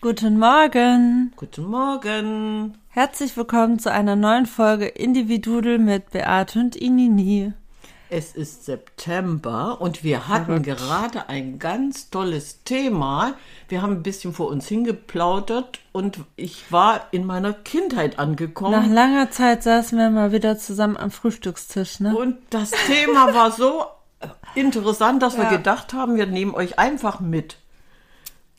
Guten Morgen. Guten Morgen. Herzlich willkommen zu einer neuen Folge Individudel mit Beate und Inini. Es ist September und wir hatten gerade ein ganz tolles Thema. Wir haben ein bisschen vor uns hingeplaudert und ich war in meiner Kindheit angekommen. Nach langer Zeit saßen wir mal wieder zusammen am Frühstückstisch, ne? Und das Thema war so interessant, dass wir Ja. gedacht haben, wir nehmen euch einfach mit.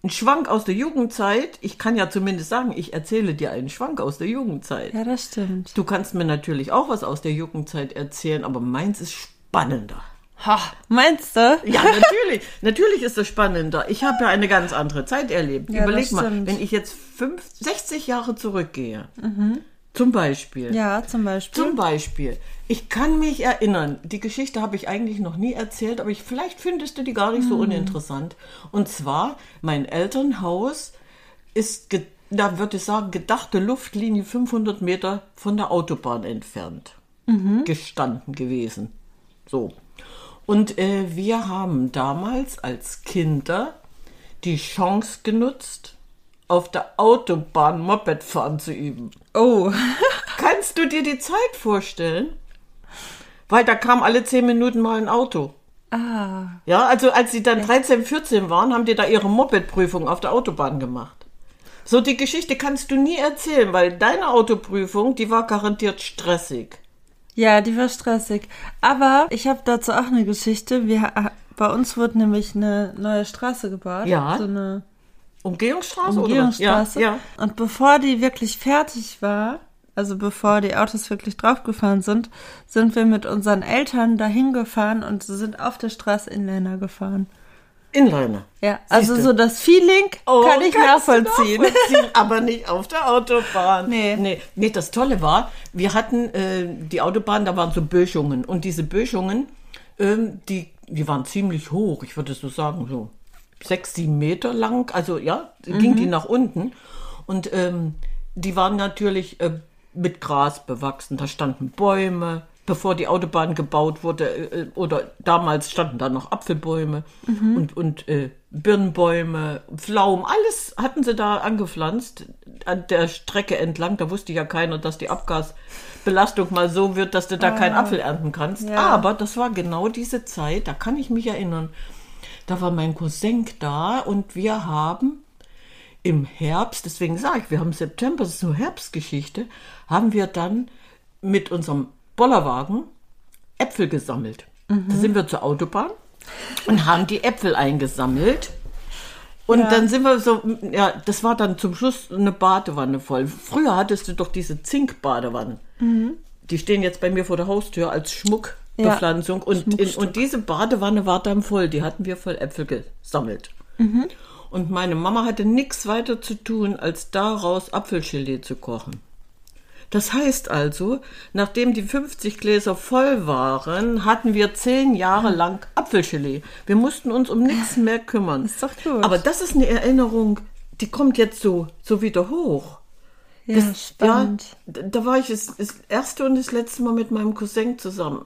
Ein Schwank aus der Jugendzeit. Ich kann ja zumindest sagen, ich erzähle dir einen Schwank aus der Jugendzeit. Ja, das stimmt. Du kannst mir natürlich auch was aus der Jugendzeit erzählen, aber meins ist spannender. Ha, meinst du? Ja, natürlich. natürlich ist das spannender. Ich habe ja eine ganz andere Zeit erlebt. Ja, Überleg mal, wenn ich jetzt fünf, 60 Jahre zurückgehe, zum Beispiel. Ja, zum Beispiel. Zum Beispiel. Ich kann mich erinnern, die Geschichte habe ich eigentlich noch nie erzählt, aber ich, vielleicht findest du die gar nicht so uninteressant. Und zwar, mein Elternhaus ist, da würde ich sagen, gedachte Luftlinie 500 Meter von der Autobahn entfernt gestanden gewesen. So. Und äh, wir haben damals als Kinder die Chance genutzt, auf der Autobahn Moped fahren zu üben. oh. Kannst du dir die Zeit vorstellen? Weil da kam alle zehn Minuten mal ein Auto. Ah. Ja, also als sie dann 13, 14 waren, haben die da ihre Moped-Prüfung auf der Autobahn gemacht. So, die Geschichte kannst du nie erzählen, weil deine Autoprüfung, die war garantiert stressig. Ja, die war stressig. Aber ich habe dazu auch eine Geschichte. Wir, bei uns wurde nämlich eine neue Straße gebaut. Ja. So eine Umgehungsstraße Umgehungsstraße. oder? Ja, ja. Und bevor die wirklich fertig war, also bevor die Autos wirklich draufgefahren sind, sind wir mit unseren Eltern dahin gefahren und sind auf der Straße Inliner gefahren. Inliner. Ja, also Siehste. so das Feeling Oh, kann ich nachvollziehen. nachvollziehen, aber nicht auf der Autobahn. Nee. nee. Nee, das Tolle war, wir hatten äh, die Autobahn, da waren so Böschungen. Und diese Böschungen, ähm, die, die waren ziemlich hoch. Ich würde so sagen, so sechs, sieben Meter lang. Also ja, ging die nach unten. Und ähm, die waren natürlich äh, mit Gras bewachsen. Da standen Bäume, bevor die Autobahn gebaut wurde. Äh, oder damals standen da noch Apfelbäume und, und äh, Birnbäume, Pflaumen. Alles hatten sie da angepflanzt an der Strecke entlang. Da wusste ja keiner, dass die Abgasbelastung mal so wird, dass du da keinen Apfel ernten kannst. Ja. Aber das war genau diese Zeit, da kann ich mich erinnern. Da war mein Cousin da und wir haben im Herbst, deswegen sage ich, wir haben September, das ist nur Herbstgeschichte, haben wir dann mit unserem Bollerwagen Äpfel gesammelt. Da sind wir zur Autobahn und haben die Äpfel eingesammelt. Und Ja. dann sind wir so, ja, das war dann zum Schluss eine Badewanne voll. Früher hattest du doch diese Zinkbadewannen. Die stehen jetzt bei mir vor der Haustür als Schmuckbepflanzung. und, in, und diese Badewanne war dann voll. Die hatten wir voll Äpfel gesammelt. Und meine Mama hatte nichts weiter zu tun, als daraus Apfelgelee zu kochen. Das heißt also, nachdem die 50 Gläser voll waren, hatten wir zehn Jahre lang Apfelgelee. Wir mussten uns um nichts mehr kümmern. Ist doch gut. Aber das ist eine Erinnerung, die kommt jetzt so, so wieder hoch. Ja, Das- spannend. Ja, da da war ich das, das erste und das letzte Mal mit meinem Cousin zusammen.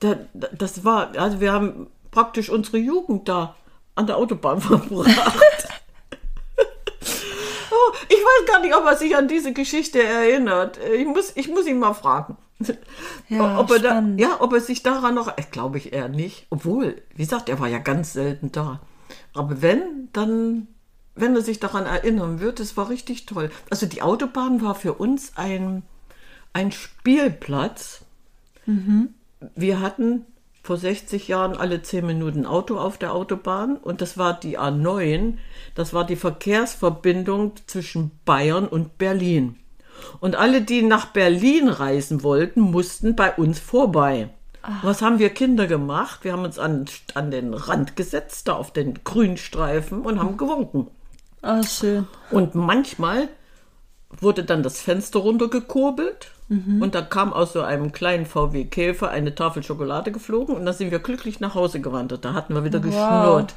Da, da, das war, also wir haben praktisch unsere Jugend da an der Autobahn verbracht. oh, ich weiß gar nicht, ob er sich an diese Geschichte erinnert. Ich muss, ich muss ihn mal fragen. Ja, ob er da, ja, ob er sich daran noch, äh, glaube ich eher nicht. Obwohl, wie gesagt, er war ja ganz selten da. Aber wenn, dann, wenn er sich daran erinnern wird, es war richtig toll. Also die Autobahn war für uns ein, ein Spielplatz. Wir hatten vor 60 Jahren alle 10 Minuten Auto auf der Autobahn und das war die A9. Das war die Verkehrsverbindung zwischen Bayern und Berlin. Und alle, die nach Berlin reisen wollten, mussten bei uns vorbei. Was haben wir Kinder gemacht? Wir haben uns an, an den Rand gesetzt, da auf den Grünstreifen und haben gewunken. Oh, schön. Und manchmal wurde dann das Fenster runtergekurbelt und da kam aus so einem kleinen VW Käfer eine Tafel Schokolade geflogen und dann sind wir glücklich nach Hause gewandert. Da hatten wir wieder geschnurrt.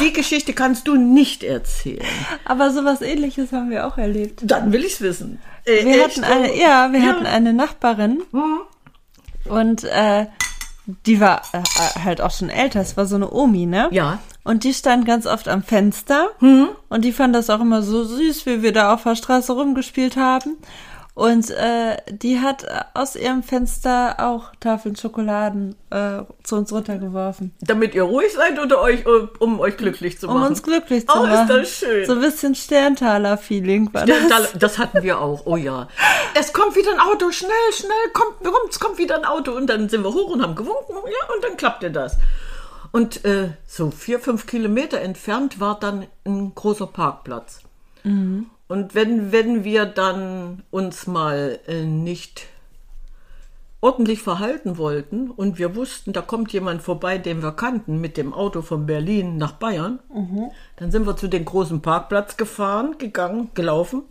Die Geschichte kannst du nicht erzählen. Aber sowas ähnliches haben wir auch erlebt. Dann will ich's wissen. Äh, Wir echt? hatten eine, ja, wir Ja. hatten eine Nachbarin und äh, die war äh, halt auch schon älter. Es war so eine Omi, ne? Ja. Und die stand ganz oft am Fenster. Und die fand das auch immer so süß, wie wir da auf der Straße rumgespielt haben. Und äh, die hat aus ihrem Fenster auch Tafeln Schokoladen äh, zu uns runtergeworfen. Damit ihr ruhig seid oder euch, um, um euch glücklich zu Um machen? uns glücklich zu Oh, ist machen. das schön. So ein bisschen Sterntaler-Feeling war Ja, das. da- das hatten wir auch, oh ja. Es kommt wieder ein Auto, schnell, schnell, kommt, kommt, es kommt wieder ein Auto. Und dann sind wir hoch und haben gewunken, ja, und dann klappte das. Und äh, so vier, fünf Kilometer entfernt war dann ein großer Parkplatz. Und wenn, wenn wir dann uns mal äh, nicht ordentlich verhalten wollten und wir wussten, da kommt jemand vorbei, den wir kannten, mit dem Auto von Berlin nach Bayern, dann sind wir zu dem großen Parkplatz gefahren, gegangen, gelaufen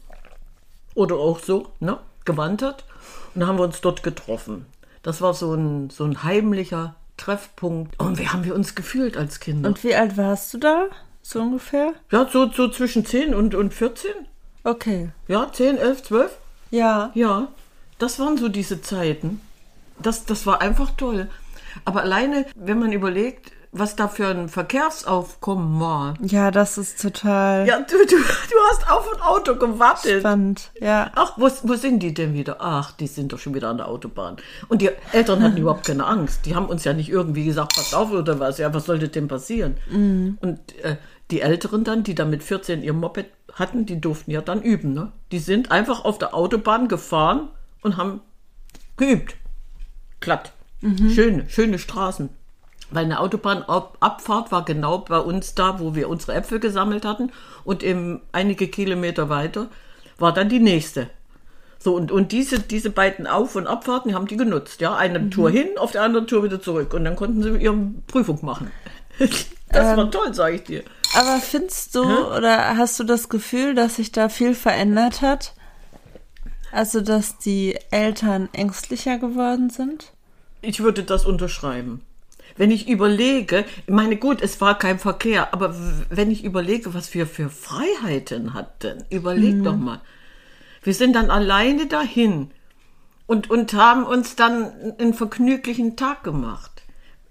oder auch so, ne, gewandert und haben wir uns dort getroffen. Das war so ein, so ein heimlicher Treffpunkt. Und wie haben wir uns gefühlt als Kinder? Und wie alt warst du da? So ungefähr? ja, so, so zwischen 10 und, und 14. Okay. Ja, 10, 11, 12. Ja. Ja, das waren so diese Zeiten. Das, das war einfach toll. Aber alleine, wenn man überlegt, was da für ein Verkehrsaufkommen war. Ja, das ist total Ja, du, du, du hast auf ein Auto gewartet. spannend. Ja. Ach, wo, wo sind die denn wieder? Ach, die sind doch schon wieder an der Autobahn. Und die Eltern hatten überhaupt keine Angst. Die haben uns ja nicht irgendwie gesagt, pass auf oder was. Ja, was sollte denn passieren? Und äh, die Älteren dann, die dann mit 14 ihr Moped hatten, die durften ja dann üben. Ne? Die sind einfach auf der Autobahn gefahren und haben geübt. Glatt. Schöne, schöne Straßen. Weil eine Autobahnabfahrt war genau bei uns da, wo wir unsere Äpfel gesammelt hatten. Und eben einige Kilometer weiter war dann die nächste. So, und, und diese, diese beiden Auf- und Abfahrten die haben die genutzt. Ja, eine Tour hin, auf der anderen Tour wieder zurück. Und dann konnten sie ihre Prüfung machen. Das war toll, sage ich dir. Aber findest du oder hast du das Gefühl, dass sich da viel verändert hat? Also, dass die Eltern ängstlicher geworden sind? Ich würde das unterschreiben. Wenn ich überlege, ich meine, gut, es war kein Verkehr, aber wenn ich überlege, was wir für Freiheiten hatten, überleg doch mal. Wir sind dann alleine dahin und, und haben uns dann einen vergnüglichen Tag gemacht.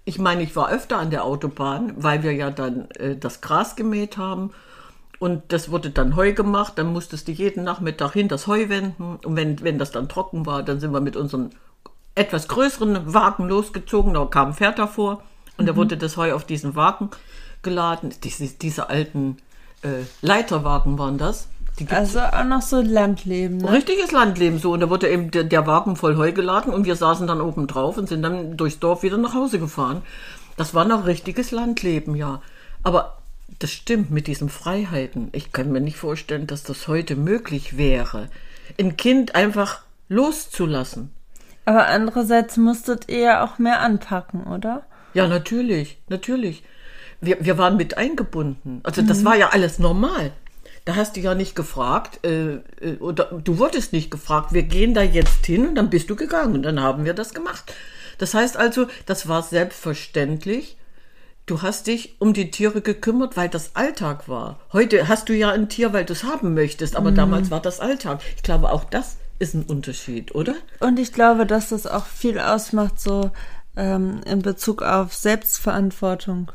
Ich meine, ich war öfter an der Autobahn, weil wir ja dann äh, das Gras gemäht haben und das wurde dann Heu gemacht. Dann musstest du jeden Nachmittag hin das Heu wenden. Und wenn, wenn das dann trocken war, dann sind wir mit unseren etwas größeren Wagen losgezogen. Da kam ein Pferd davor und da wurde das Heu auf diesen Wagen geladen. Diese, diese alten äh, Leiterwagen waren das. Also auch noch so Landleben, ne? Richtiges Landleben so. Und da wurde eben der, der Wagen voll Heu geladen und wir saßen dann oben drauf und sind dann durchs Dorf wieder nach Hause gefahren. Das war noch richtiges Landleben, ja. Aber das stimmt mit diesen Freiheiten. Ich kann mir nicht vorstellen, dass das heute möglich wäre, ein Kind einfach loszulassen. Aber andererseits musstet ihr ja auch mehr anpacken, oder? Ja, natürlich, natürlich. Wir, wir waren mit eingebunden. Also das war ja alles normal. Da hast du ja nicht gefragt, äh, äh, oder du wurdest nicht gefragt, wir gehen da jetzt hin und dann bist du gegangen und dann haben wir das gemacht. Das heißt also, das war selbstverständlich. Du hast dich um die Tiere gekümmert, weil das Alltag war. Heute hast du ja ein Tier, weil du es haben möchtest, aber damals war das Alltag. Ich glaube, auch das ist ein Unterschied, oder? Und ich glaube, dass das auch viel ausmacht, so ähm, in Bezug auf Selbstverantwortung.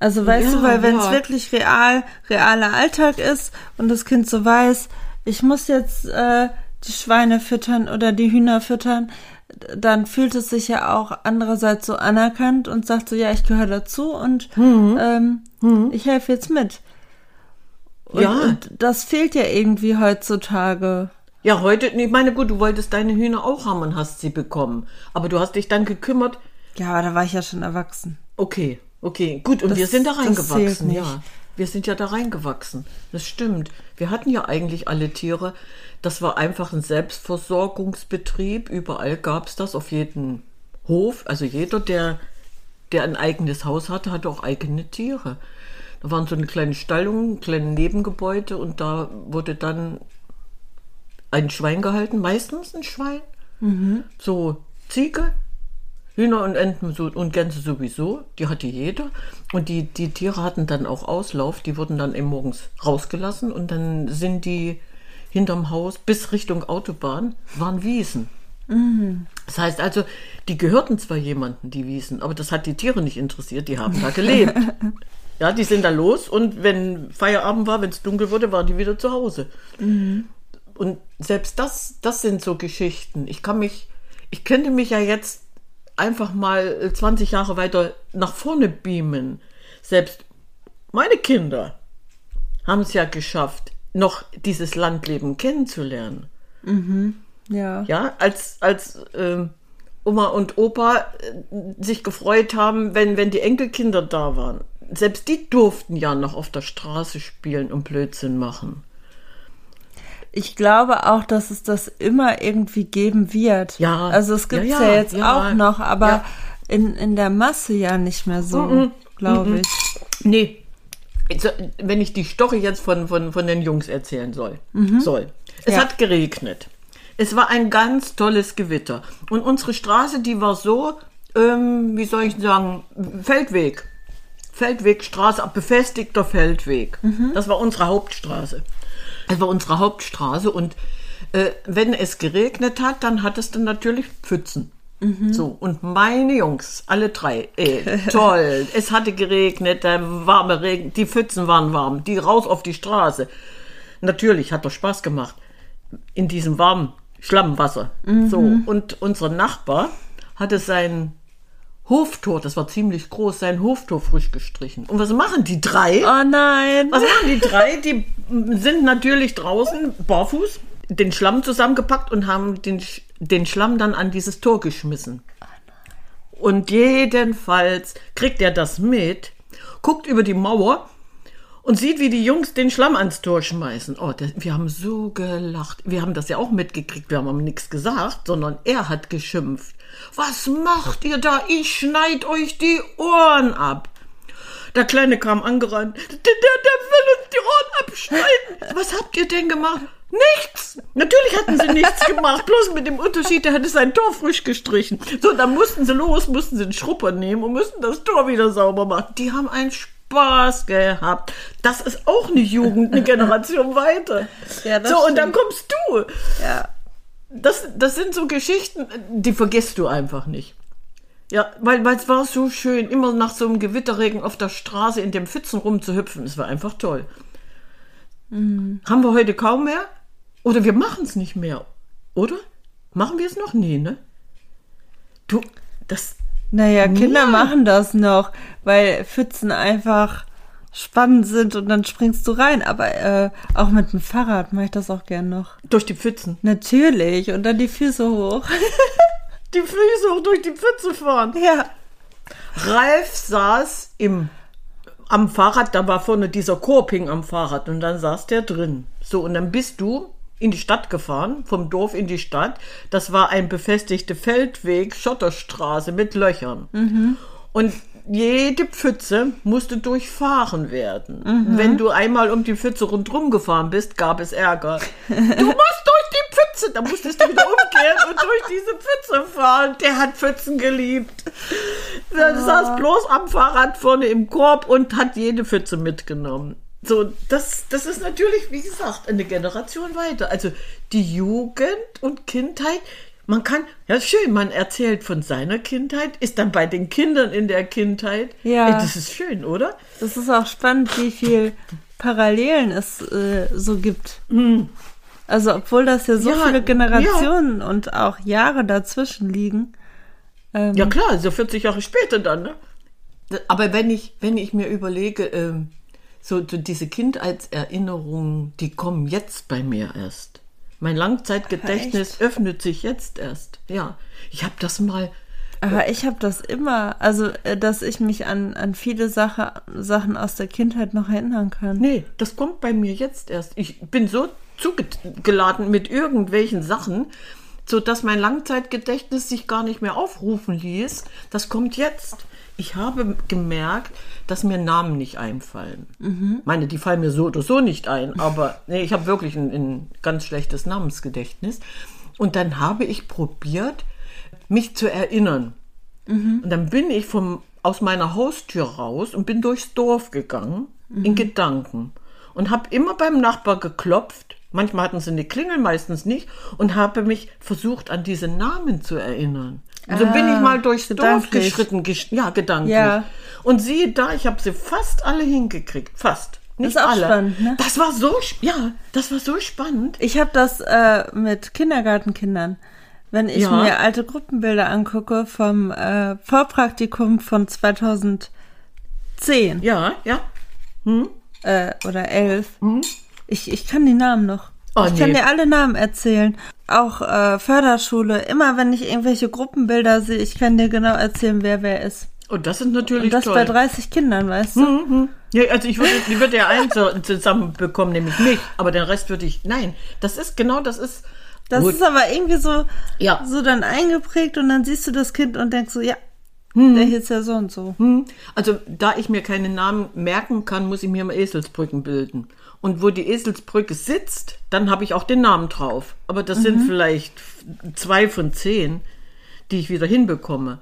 Also weißt Ja, du, weil wenn es ja. wirklich real, realer Alltag ist und das Kind so weiß, ich muss jetzt äh, die Schweine füttern oder die Hühner füttern, dann fühlt es sich ja auch andererseits so anerkannt und sagt so, ja, ich gehöre dazu und Mhm. ähm, ich helfe jetzt mit. Und, Ja. und das fehlt ja irgendwie heutzutage. Ja, heute, ich meine, gut, du wolltest deine Hühner auch haben und hast sie bekommen. Aber du hast dich dann gekümmert. Ja, aber da war ich ja schon erwachsen. Okay, okay, gut. Und Das- wir sind da reingewachsen, ja. Wir sind ja da reingewachsen. Das stimmt. Wir hatten ja eigentlich alle Tiere. Das war einfach ein Selbstversorgungsbetrieb. Überall gab es das, auf jedem Hof. Also jeder, der, der ein eigenes Haus hatte, hatte auch eigene Tiere. Da waren so eine kleine Stallung, kleine Nebengebäude und da wurde dann ein Schwein gehalten, meistens ein Schwein. So Ziege, Hühner und Enten so, und Gänse sowieso, die hatte jeder. Und die, die Tiere hatten dann auch Auslauf, die wurden dann eben morgens rausgelassen und dann sind die hinterm Haus bis Richtung Autobahn, waren Wiesen. Das heißt also, die gehörten zwar jemanden, die Wiesen, aber das hat die Tiere nicht interessiert, die haben da gelebt. Ja, die sind da los und wenn Feierabend war, wenn es dunkel wurde, waren die wieder zu Hause. Und selbst das, das sind so Geschichten. Ich kann mich, ich könnte mich ja jetzt einfach mal 20 Jahre weiter nach vorne beamen. Selbst meine Kinder haben es ja geschafft, noch dieses Landleben kennenzulernen. Ja. Ja, als, als ähm, Oma und Opa äh, sich gefreut haben, wenn, wenn die Enkelkinder da waren. Selbst die durften ja noch auf der Straße spielen und Blödsinn machen. Ich glaube auch, dass es das immer irgendwie geben wird. Ja. Also es gibt's Ja, ja, ja, jetzt ja. auch noch, aber in, in der Masse ja nicht mehr so, Mhm. glaube ich. Nee, wenn ich die Story jetzt von, von, von den Jungs erzählen soll. soll. Es hat geregnet. Es war ein ganz tolles Gewitter. Und unsere Straße, die war so, ähm, wie soll ich sagen, Feldweg. Feldwegstraße, befestigter Feldweg. Das war unsere Hauptstraße. Das war unsere Hauptstraße und äh, wenn es geregnet hat, dann hat es dann natürlich Pfützen. So, und meine Jungs, alle drei, ey, toll. es hatte geregnet, der warme Regen, die Pfützen waren warm, die raus auf die Straße. Natürlich hat doch Spaß gemacht. In diesem warmen Schlammwasser. So, und unser Nachbar hatte sein Hoftor, das war ziemlich groß, sein Hoftor frisch gestrichen. Und was machen die drei? Oh nein. Was machen die drei? Die sind natürlich draußen barfuß, den Schlamm zusammengepackt und haben den, den Schlamm dann an dieses Tor geschmissen. Und jedenfalls kriegt er das mit, guckt über die Mauer und sieht, wie die Jungs den Schlamm ans Tor schmeißen. Oh, das, wir haben so gelacht. Wir haben das ja auch mitgekriegt. Wir haben aber nichts gesagt, sondern er hat geschimpft. Was macht ihr da? Ich schneid euch die Ohren ab. Der Kleine kam angerannt. Der, der, der will uns die Ohren abschneiden. Was habt ihr denn gemacht? Nichts. Natürlich hatten sie nichts gemacht. Bloß mit dem Unterschied, der hatte sein Tor frisch gestrichen. So, dann mussten sie los, mussten sie einen Schrupper nehmen und mussten das Tor wieder sauber machen. Die haben einen Spaß gehabt. Das ist auch eine Jugend, eine Generation weiter. Ja, so, und dann stimmt. kommst du. Ja. Das, das sind so Geschichten, die vergisst du einfach nicht. Ja, weil, weil es war so schön, immer nach so einem Gewitterregen auf der Straße in dem Pfützen rumzuhüpfen. Es war einfach toll. Haben wir heute kaum mehr? Oder wir machen es nicht mehr, oder? Machen wir es noch? Nee, ne? Du, das, Naja, Kinder machen das noch, weil Pfützen einfach spannend sind und dann springst du rein. Aber äh, auch mit dem Fahrrad mache ich das auch gern noch. durch die Pfützen. Natürlich. Und dann die Füße hoch. Die Füße hoch durch die Pfütze fahren. ja. Ralf saß im, am Fahrrad, da war vorne dieser Korping am Fahrrad und dann saß der drin. So, und dann bist du in die Stadt gefahren, vom Dorf in die Stadt. Das war ein befestigter Feldweg, Schotterstraße mit Löchern. Und jede Pfütze musste durchfahren werden. Wenn du einmal um die Pfütze rundherum gefahren bist, gab es Ärger. Du musst durch die Pfütze, da musstest du wieder umkehren und durch diese Pfütze fahren. Der hat Pfützen geliebt. Der saß bloß am Fahrrad vorne im Korb und hat jede Pfütze mitgenommen. So, das, das ist natürlich, wie gesagt, eine Generation weiter. Also die Jugend und Kindheit, man kann, ja schön, man erzählt von seiner Kindheit, ist dann bei den Kindern in der Kindheit. Ja. Ey, das ist schön, oder? Das ist auch spannend, wie viel Parallelen es äh, so gibt. Also, obwohl das ja so Ja, viele Generationen und auch Jahre dazwischen liegen. Ähm, Ja klar, so 40 Jahre später dann, ne? Aber wenn ich, wenn ich mir überlege, ähm, so, so diese Kindheitserinnerungen, die kommen jetzt bei mir erst. Mein Langzeitgedächtnis öffnet sich jetzt erst. Ja, ich habe das mal. Aber ich habe das immer, also äh, dass ich mich an, an viele Sache, Sachen aus der Kindheit noch erinnern kann. Nee, das kommt bei mir jetzt erst. Ich bin so zugeladen mit irgendwelchen Sachen, so dass mein Langzeitgedächtnis sich gar nicht mehr aufrufen ließ. Das kommt jetzt. Ich habe gemerkt, dass mir Namen nicht einfallen. Meine, die fallen mir so oder so nicht ein, aber nee, ich habe wirklich ein, ein ganz schlechtes Namensgedächtnis. Und dann habe ich probiert, mich zu erinnern. Und dann bin ich vom, aus meiner Haustür raus und bin durchs Dorf gegangen, in Gedanken. Und habe immer beim Nachbar geklopft. Manchmal hatten sie eine Klingel, meistens nicht. Und habe mich versucht, an diese Namen zu erinnern. Und so bin Ah, ich mal durchs Dorf geschritten, gesch ja, gedanklich. Ja. Und siehe da, ich habe sie fast alle hingekriegt. Fast. Nicht ist auch alle. spannend, ne? Das war so, ja, das war so spannend. Ich habe das äh, mit Kindergartenkindern. Wenn ich Ja. mir alte Gruppenbilder angucke vom äh, Vorpraktikum von 2010 Ja, ja. äh, oder 11, ich, ich kann die Namen noch. Oh, ich kann nee. dir alle Namen erzählen. Auch äh, Förderschule. Immer wenn ich irgendwelche Gruppenbilder sehe, ich kann dir genau erzählen, wer wer ist. Und das ist natürlich Und das toll. bei 30 Kindern, weißt du? Ja, also ich würde, ich würde ja eins so zusammenbekommen, nämlich mich, aber den Rest würde ich, nein, das ist genau, das ist, Das Gut. ist aber irgendwie so, Ja. so dann eingeprägt und dann siehst du das Kind und denkst so, ja, Mhm. der hieß ja so und so. Hm, Also, da ich mir keine Namen merken kann, muss ich mir mal Eselsbrücken bilden. Und wo die Eselsbrücke sitzt, dann habe ich auch den Namen drauf. Aber das sind vielleicht zwei von zehn, die ich wieder hinbekomme.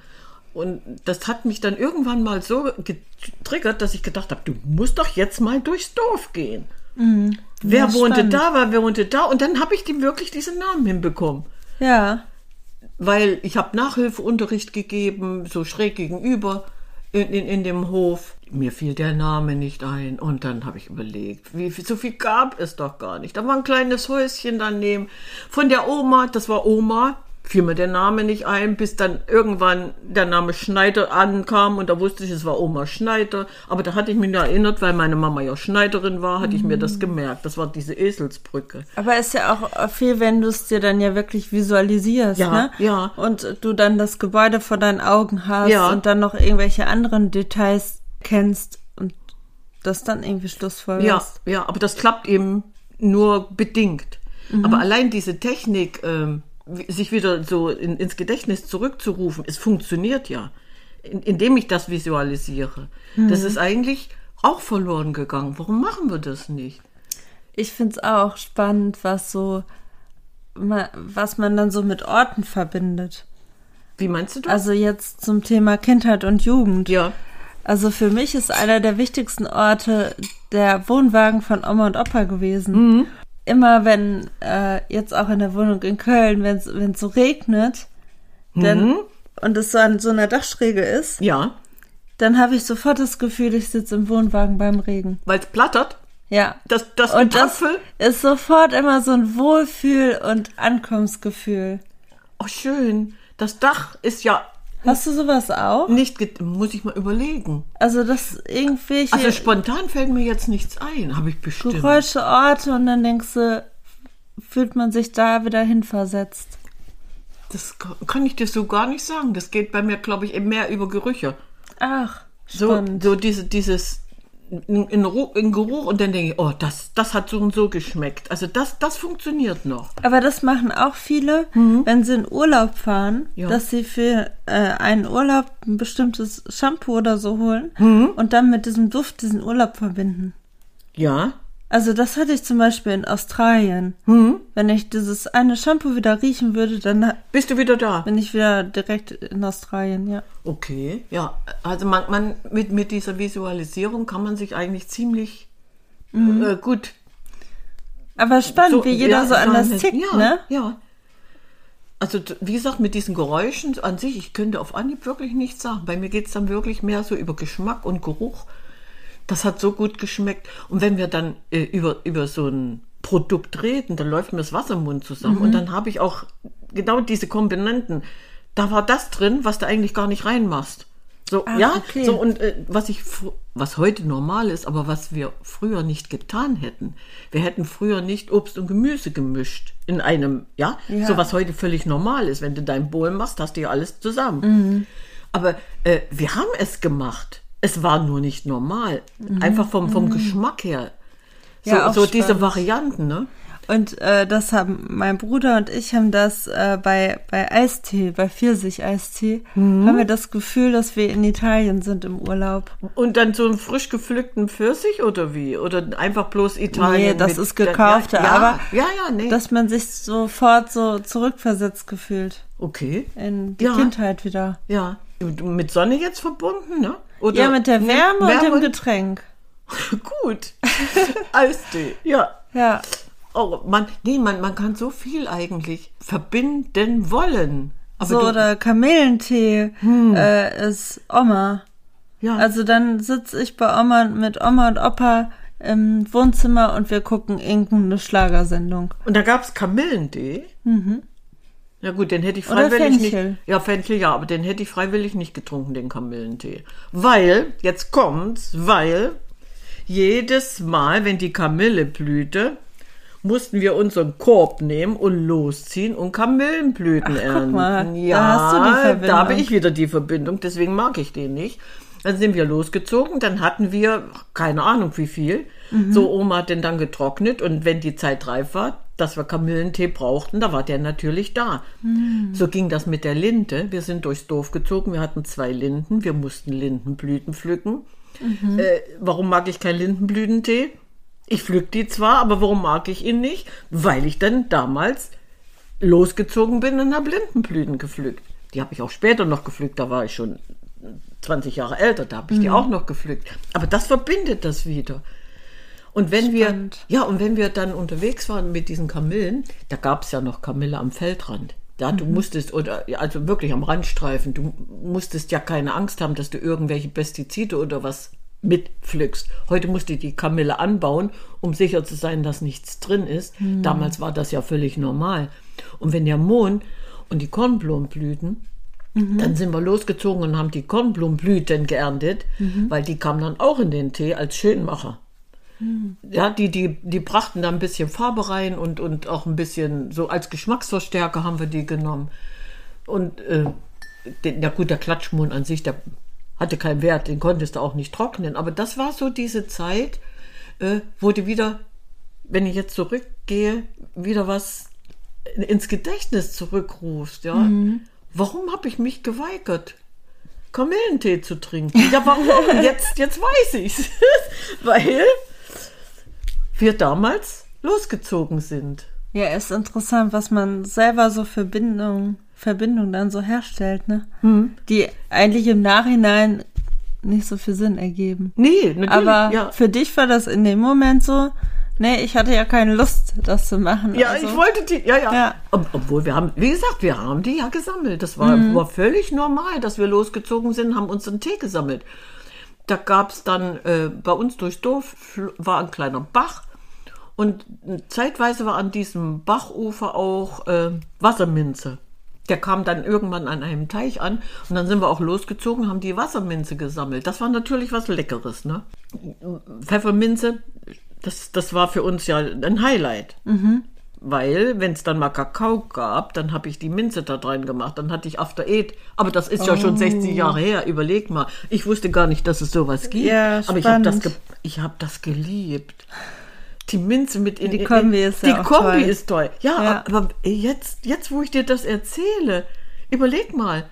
Und das hat mich dann irgendwann mal so getriggert, dass ich gedacht habe, du musst doch jetzt mal durchs Dorf gehen. Wer Ja, wohnte spannend. da, wer wohnte da? Und dann habe ich die wirklich diese Namen hinbekommen. Ja. weil ich habe Nachhilfeunterricht gegeben, so schräg gegenüber in, in, in dem Hof. Mir fiel der Name nicht ein und dann habe ich überlegt, wie viel, so viel gab es doch gar nicht. Da war ein kleines Häuschen daneben von der Oma, das war Oma, fiel mir der Name nicht ein, bis dann irgendwann der Name Schneider ankam und da wusste ich, es war Oma Schneider. Aber da hatte ich mich erinnert, weil meine Mama ja Schneiderin war, hatte ich mir das gemerkt. Das war diese Eselsbrücke. Aber ist ja auch viel, wenn du es dir dann ja wirklich visualisierst, Ja, ne? ja. Und du dann das Gebäude vor deinen Augen hast Ja. und dann noch irgendwelche anderen Details kennst und das dann irgendwie Ja, schlussfolgerst. ja, aber das klappt eben nur bedingt. Aber allein diese Technik, ähm, sich wieder so in, ins Gedächtnis zurückzurufen, es funktioniert ja, in, indem ich das visualisiere. Das ist eigentlich auch verloren gegangen. Warum machen wir das nicht? Ich find's auch spannend, was so, was man dann so mit Orten verbindet. Wie meinst du das? Also jetzt zum Thema Kindheit und Jugend. ja, Also für mich ist einer der wichtigsten Orte der Wohnwagen von Oma und Opa gewesen. Mhm. Immer wenn, äh, jetzt auch in der Wohnung in Köln, wenn es so regnet, dann, und es so an so einer Dachschräge ist, ja, dann habe ich sofort das Gefühl, ich sitze im Wohnwagen beim Regen. weil es plattert. Ja. Das, das Und das Getapfel. ist sofort immer so ein Wohlfühl- und Ankommensgefühl. Oh, schön. Das Dach ist ja Hast du sowas auch? nicht, muss ich mal überlegen. Also, dass irgendwelche Also spontan fällt mir jetzt nichts ein, habe ich bestimmt. Geräusche, Orte und dann denkst du, fühlt man sich da wieder hinversetzt. Das ka- kann ich dir so gar nicht sagen. Das geht bei mir, glaube ich, eben mehr über Gerüche. Ach, So, spannend. so diese, dieses in, in, Ru- in Geruch und dann denke ich, oh, das, das hat so und so geschmeckt. Also das, das funktioniert noch. Aber das machen auch viele, wenn sie in Urlaub fahren, Mhm. Ja. dass sie für äh, einen Urlaub ein bestimmtes Shampoo oder so holen Mhm. und dann mit diesem Duft diesen Urlaub verbinden. Ja. Also das hatte ich zum Beispiel in Australien. Mhm. Wenn ich dieses eine Shampoo wieder riechen würde, dann Bist du wieder da? bin ich wieder direkt in Australien, ja. Okay, ja. Also man, man mit, mit dieser Visualisierung kann man sich eigentlich ziemlich äh, gut Aber spannend, So, wie jeder ja, so anders tickt, ja, ne? Ja. Also wie gesagt, mit diesen Geräuschen an sich, ich könnte auf Anhieb wirklich nichts sagen. Bei mir geht es dann wirklich mehr so über Geschmack und Geruch. Das hat so gut geschmeckt. Und wenn wir dann äh, über, über so ein Produkt reden, dann läuft mir das Wasser im Mund zusammen. Mhm. Und dann habe ich auch genau diese Komponenten. Da war das drin, was du eigentlich gar nicht reinmachst. So, Ah, ja, okay. so und äh, was ich, was heute normal ist, aber was wir früher nicht getan hätten. Wir hätten früher nicht Obst und Gemüse gemischt in einem, ja, Ja. so was heute völlig normal ist. Wenn du dein Bowl machst, hast du ja alles zusammen. Mhm. Aber äh, wir haben es gemacht. Es war nur nicht normal. Mhm. Einfach vom, vom Geschmack her. So, Ja, so diese. Varianten, ne? Und äh, das haben mein Bruder und ich haben das äh, bei bei Eistee, bei Pfirsich-Eistee, Mhm. haben wir das Gefühl, dass wir in Italien sind im Urlaub. Und dann so einen frisch gepflückten Pfirsich oder wie? Oder einfach bloß Italien? Nee, das mit- ist gekaufte, ja, ja, aber Ja, ja, nee. dass man sich sofort so zurückversetzt gefühlt okay. in die Ja. Kindheit wieder. Ja. Mit Sonne jetzt verbunden, ne? Oder Ja, mit der Nee, Wärme, und dem Getränk. Gut. Eistee, ja. Ja, Oh, man, nee, man, man kann so viel eigentlich verbinden wollen. Aber so Hm. oder Kamillentee äh, ist Oma. Ja. Also dann sitze ich bei Oma mit Oma und Opa im Wohnzimmer und wir gucken irgendeine Schlagersendung. Und da gab's Kamillentee. Ja gut, den hätte ich freiwillig nicht. Ja, Fenchel, ja, aber den hätte ich freiwillig nicht getrunken, den Kamillentee. Weil, jetzt kommt's, weil jedes Mal, wenn die Kamille blühte, mussten wir unseren Korb nehmen und losziehen und Kamillenblüten ernten. mal, da ja, hast du die Verbindung. da habe ich wieder die Verbindung, deswegen mag ich den nicht. Dann sind wir losgezogen, dann hatten wir keine Ahnung wie viel. Mhm. So, Oma hat den dann getrocknet und wenn die Zeit reif war, dass wir Kamillentee brauchten, da war der natürlich da. Mhm. So ging das mit der Linde. Wir sind durchs Dorf gezogen, wir hatten zwei Linden, wir mussten Lindenblüten pflücken. Mhm. Äh, warum mag ich keinen Lindenblütentee? Ich pflück die zwar, aber warum mag ich ihn nicht? Weil ich dann damals losgezogen bin und habe Lindenblüten gepflückt. Die habe ich auch später noch gepflückt, da war ich schon 20 Jahre älter, da habe ich die auch noch gepflückt. Aber das verbindet das wieder. Und wenn Spannend. wir, ja, und wenn wir dann unterwegs waren mit diesen Kamillen, da gab es ja noch Kamille am Feldrand. Ja, du musstest, oder also wirklich am Randstreifen, du musstest ja keine Angst haben, dass du irgendwelche Pestizide oder was mitpflückst. Heute musst du die Kamille anbauen, um sicher zu sein, dass nichts drin ist. Damals war das ja völlig normal. Und wenn der Mohn und die Kornblumen blühten, dann sind wir losgezogen und haben die Kornblumenblüten geerntet, weil die kamen dann auch in den Tee als Schönmacher. Ja, die, die, die brachten da ein bisschen Farbe rein und, und auch ein bisschen, so als Geschmacksverstärker haben wir die genommen. Und äh, den, ja gut, der Klatschmohn an sich, der hatte keinen Wert, den konntest du auch nicht trocknen. Aber das war so diese Zeit, äh, wo du wieder, wenn ich jetzt zurückgehe, wieder was ins Gedächtnis zurückrufst. Ja? Warum habe ich mich geweigert? Kamillentee zu trinken. Ja, warum? Jetzt, jetzt weiß ich's. Weil wir damals losgezogen sind. Ja, ist interessant, was man selber so Verbindung, Verbindung dann so herstellt, ne? Hm. Die eigentlich im Nachhinein nicht so viel Sinn ergeben. Nee, natürlich. Aber ja. für dich war das in dem Moment so, nee, ich hatte ja keine Lust, das zu machen. Ja, also, ich wollte die, ja, ja. Ja. Ob, obwohl wir haben, wie gesagt, wir haben die ja gesammelt. Das war, war völlig normal, dass wir losgezogen sind, haben uns einen Tee gesammelt. Da gab's dann äh, bei uns durchs Dorf war ein kleiner Bach und zeitweise war an diesem Bachufer auch äh, Wasserminze. Der kam dann irgendwann an einem Teich an und dann sind wir auch losgezogen, haben die Wasserminze gesammelt. Das war natürlich was Leckeres, ne? Pfefferminze, das, das war für uns ja ein Highlight. Weil, wenn es dann mal Kakao gab, dann habe ich die Minze da rein gemacht. Dann hatte ich After Eight. Aber das ist ja schon 60 Jahre her. Überleg mal. Ich wusste gar nicht, dass es sowas gibt. Ja, Aber ich habe das, ge ich hab das geliebt. Die Minze mit in Die Kombi ist Die ja Kombi toll. ist toll. Ja, Ja. aber jetzt, jetzt, wo ich dir das erzähle, überleg mal.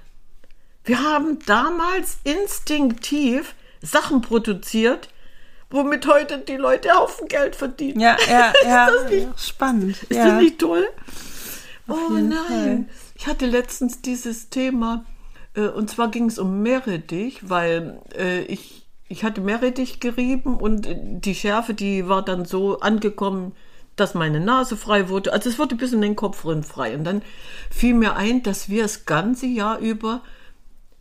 Wir haben damals instinktiv Sachen produziert, womit heute die Leute Haufen Geld verdienen. Ja, ja, ja. das nicht- spannend. Ist ja. das nicht toll? oh jeden nein. Fall. Ich hatte letztens dieses Thema, äh, und zwar ging es um Meerrettich, weil äh, ich, ich hatte Meerrettich gerieben und die Schärfe, die war dann so angekommen, dass meine Nase frei wurde. Also es wurde bis in den Kopf rein frei. Und dann fiel mir ein, dass wir das ganze Jahr über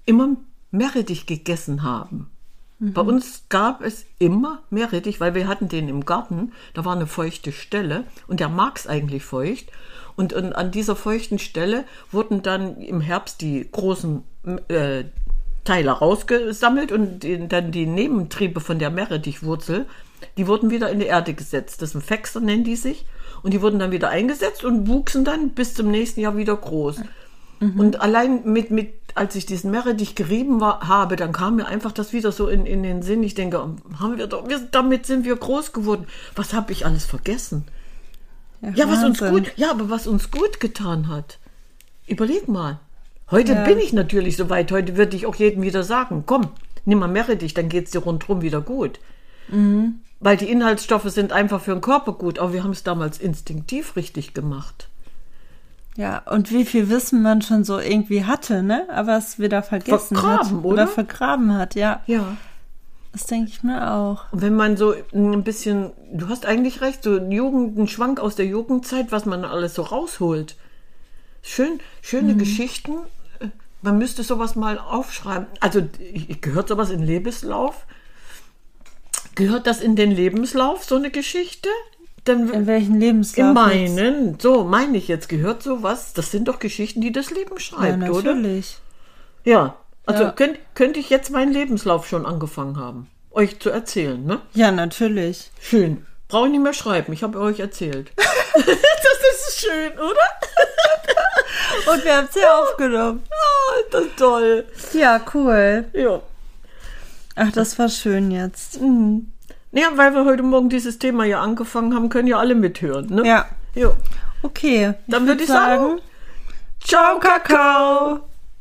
immer Meerrettich gegessen haben. Bei uns gab es immer Meerrettich, weil wir hatten den im Garten. Da war eine feuchte Stelle und der mag es eigentlich feucht. Und, und an dieser feuchten Stelle wurden dann im Herbst die großen äh, Teile rausgesammelt und die, dann die Nebentriebe von der Meerrettichwurzel, die wurden wieder in die Erde gesetzt. Das sind Fexer, nennen die sich. Und die wurden dann wieder eingesetzt und wuchsen dann bis zum nächsten Jahr wieder groß. Und allein mit, mit, als ich diesen Meerrettich gerieben war, habe, dann kam mir einfach das wieder so in, in den Sinn. Ich denke, haben wir doch, wir, damit sind wir groß geworden. Was habe ich alles vergessen? Ja, was uns gut, ja, aber was uns gut getan hat. Überleg mal. Heute Ja. bin ich natürlich soweit. Heute würde ich auch jedem wieder sagen, komm, nimm mal Meerrettich, dann geht's dir rundherum wieder gut. Mhm. Weil die Inhaltsstoffe sind einfach für den Körper gut. Aber wir haben es damals instinktiv richtig gemacht. Ja, und wie viel Wissen man schon so irgendwie hatte, ne? Aber es wieder vergessen Vergraben, hat. oder? vergraben hat, ja. Ja. Das denke ich mir auch. Und wenn man so ein bisschen, du hast eigentlich recht, so ein Jugend, ein Schwank aus der Jugendzeit, was man alles so rausholt. Schön, schöne Geschichten. Äh, Man müsste sowas mal aufschreiben. Also gehört sowas in Lebenslauf? Gehört das in den Lebenslauf, so eine Geschichte? Dann In welchen Lebenslauf? in jetzt? meinen, so meine ich jetzt, gehört sowas? Das sind doch Geschichten, die das Leben Ja, schreibt, oder? natürlich. Ja. Also Ja. Könnt, könnte ich jetzt meinen Lebenslauf schon angefangen haben, euch zu erzählen, ne? Ja, natürlich. Schön. Brauche ich nicht mehr schreiben, ich habe euch erzählt. das ist schön, oder? Und wir haben es ja aufgenommen. Ah, das ist toll. Ja, cool. Ja. Ach, das war schön jetzt. Ja, weil wir heute Morgen dieses Thema ja angefangen haben, können ja alle mithören, ne? Ja. Ja. Okay. Dann würd würde ich sagen, ciao, Kakao.